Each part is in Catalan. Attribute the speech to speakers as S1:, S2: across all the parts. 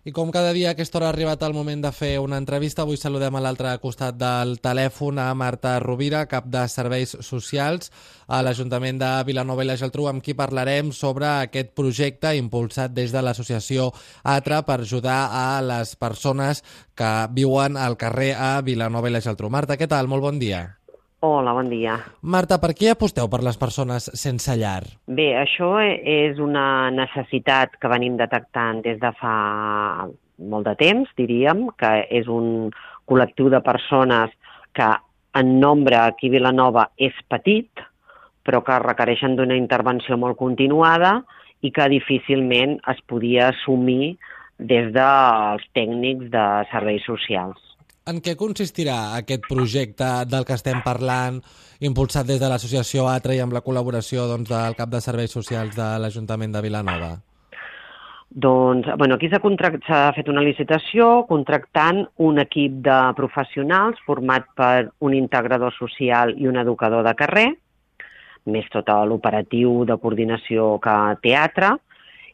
S1: I com cada dia a aquesta hora ha arribat el moment de fer una entrevista, avui saludem a l'altre costat del telèfon a Marta Rovira, cap de Serveis Socials a l'Ajuntament de Vilanova i la Geltrú, amb qui parlarem sobre aquest projecte impulsat des de l'associació ATRA per ajudar a les persones que viuen al carrer a Vilanova i la Geltrú. Marta, què tal? Molt bon dia.
S2: Hola, bon dia.
S1: Marta, per què aposteu per les persones sense llar?
S2: Bé, això és una necessitat que venim detectant des de fa molt de temps, diríem, que és un col·lectiu de persones que en nombre aquí a Vilanova és petit, però que requereixen d'una intervenció molt continuada i que difícilment es podia assumir des dels tècnics de serveis socials.
S1: En què consistirà aquest projecte del que estem parlant, impulsat des de l'associació ATRA i amb la col·laboració doncs, del cap de serveis socials de l'Ajuntament de Vilanova?
S2: Doncs, bueno, aquí s'ha fet una licitació contractant un equip de professionals format per un integrador social i un educador de carrer, més tot l'operatiu de coordinació que teatre,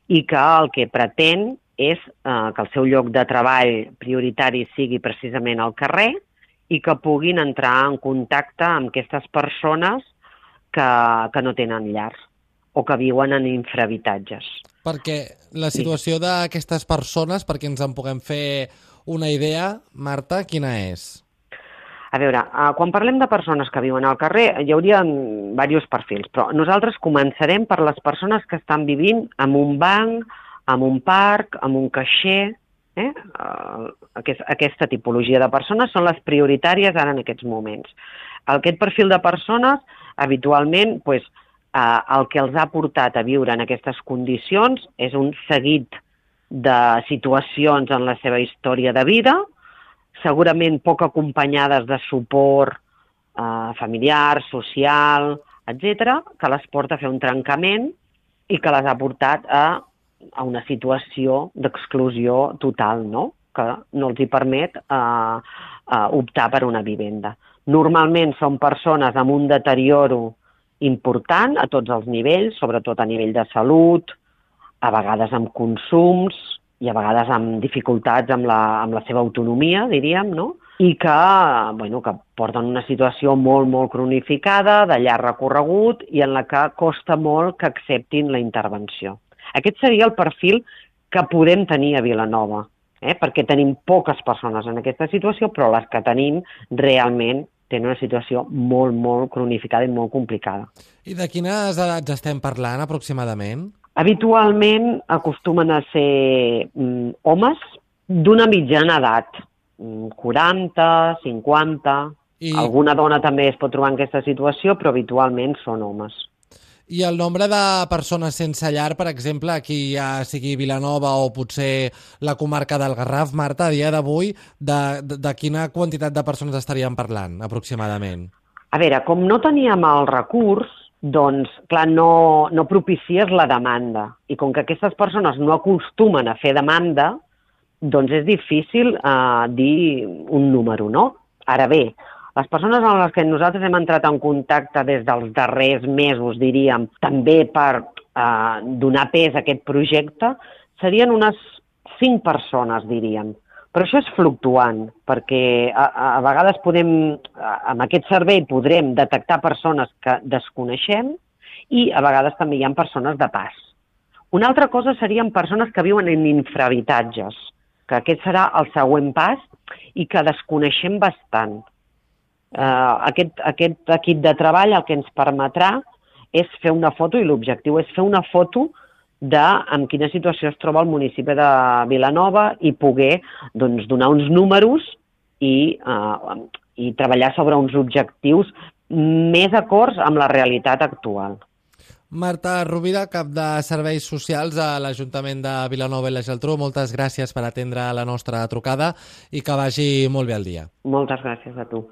S2: i que el que pretén és eh, que el seu lloc de treball prioritari sigui precisament al carrer i que puguin entrar en contacte amb aquestes persones que, que no tenen llars o que viuen en infrahabitatges.
S1: Perquè la situació sí. d'aquestes persones, perquè ens en puguem fer una idea, Marta, quina és?
S2: A veure, eh, quan parlem de persones que viuen al carrer, hi hauria diversos perfils, però nosaltres començarem per les persones que estan vivint en un banc, amb un parc, amb un caixer, eh? Uh, aquest, aquesta tipologia de persones són les prioritàries ara en aquests moments. Aquest perfil de persones, habitualment, pues, uh, el que els ha portat a viure en aquestes condicions és un seguit de situacions en la seva història de vida, segurament poc acompanyades de suport uh, familiar, social, etc, que les porta a fer un trencament i que les ha portat a a una situació d'exclusió total, no? que no els hi permet eh, eh, optar per una vivenda. Normalment són persones amb un deterioro important a tots els nivells, sobretot a nivell de salut, a vegades amb consums i a vegades amb dificultats amb la, amb la seva autonomia, diríem, no? i que, bueno, que porten una situació molt, molt cronificada, de llarg recorregut i en la que costa molt que acceptin la intervenció. Aquest seria el perfil que podem tenir a Vilanova, eh? perquè tenim poques persones en aquesta situació, però les que tenim realment tenen una situació molt, molt cronificada i molt complicada.
S1: I de quines edats estem parlant aproximadament?
S2: Habitualment acostumen a ser mm, homes d'una mitjana edat, 40, mm, 50... I... Alguna dona també es pot trobar en aquesta situació, però habitualment són homes.
S1: I el nombre de persones sense llar, per exemple, aquí ja sigui Vilanova o potser la comarca del Garraf, Marta, a dia d'avui, de, de, de quina quantitat de persones estaríem parlant, aproximadament?
S2: A veure, com no teníem el recurs, doncs, clar, no, no propicies la demanda. I com que aquestes persones no acostumen a fer demanda, doncs és difícil eh, dir un número, no? Ara bé, les persones amb les que nosaltres hem entrat en contacte des dels darrers mesos, diríem, també per eh, donar pes a aquest projecte, serien unes cinc persones, diríem. Però això és fluctuant, perquè a, a vegades podem, amb aquest servei podrem detectar persones que desconeixem i a vegades també hi ha persones de pas. Una altra cosa serien persones que viuen en infrahabitatges, que aquest serà el següent pas i que desconeixem bastant eh, aquest, aquest equip de treball el que ens permetrà és fer una foto, i l'objectiu és fer una foto de en quina situació es troba el municipi de Vilanova i poder doncs, donar uns números i, eh, i treballar sobre uns objectius més acords amb la realitat actual.
S1: Marta Rovira, cap de Serveis Socials a l'Ajuntament de Vilanova i la Geltrú, moltes gràcies per atendre la nostra trucada i que vagi molt bé el dia.
S2: Moltes gràcies a tu.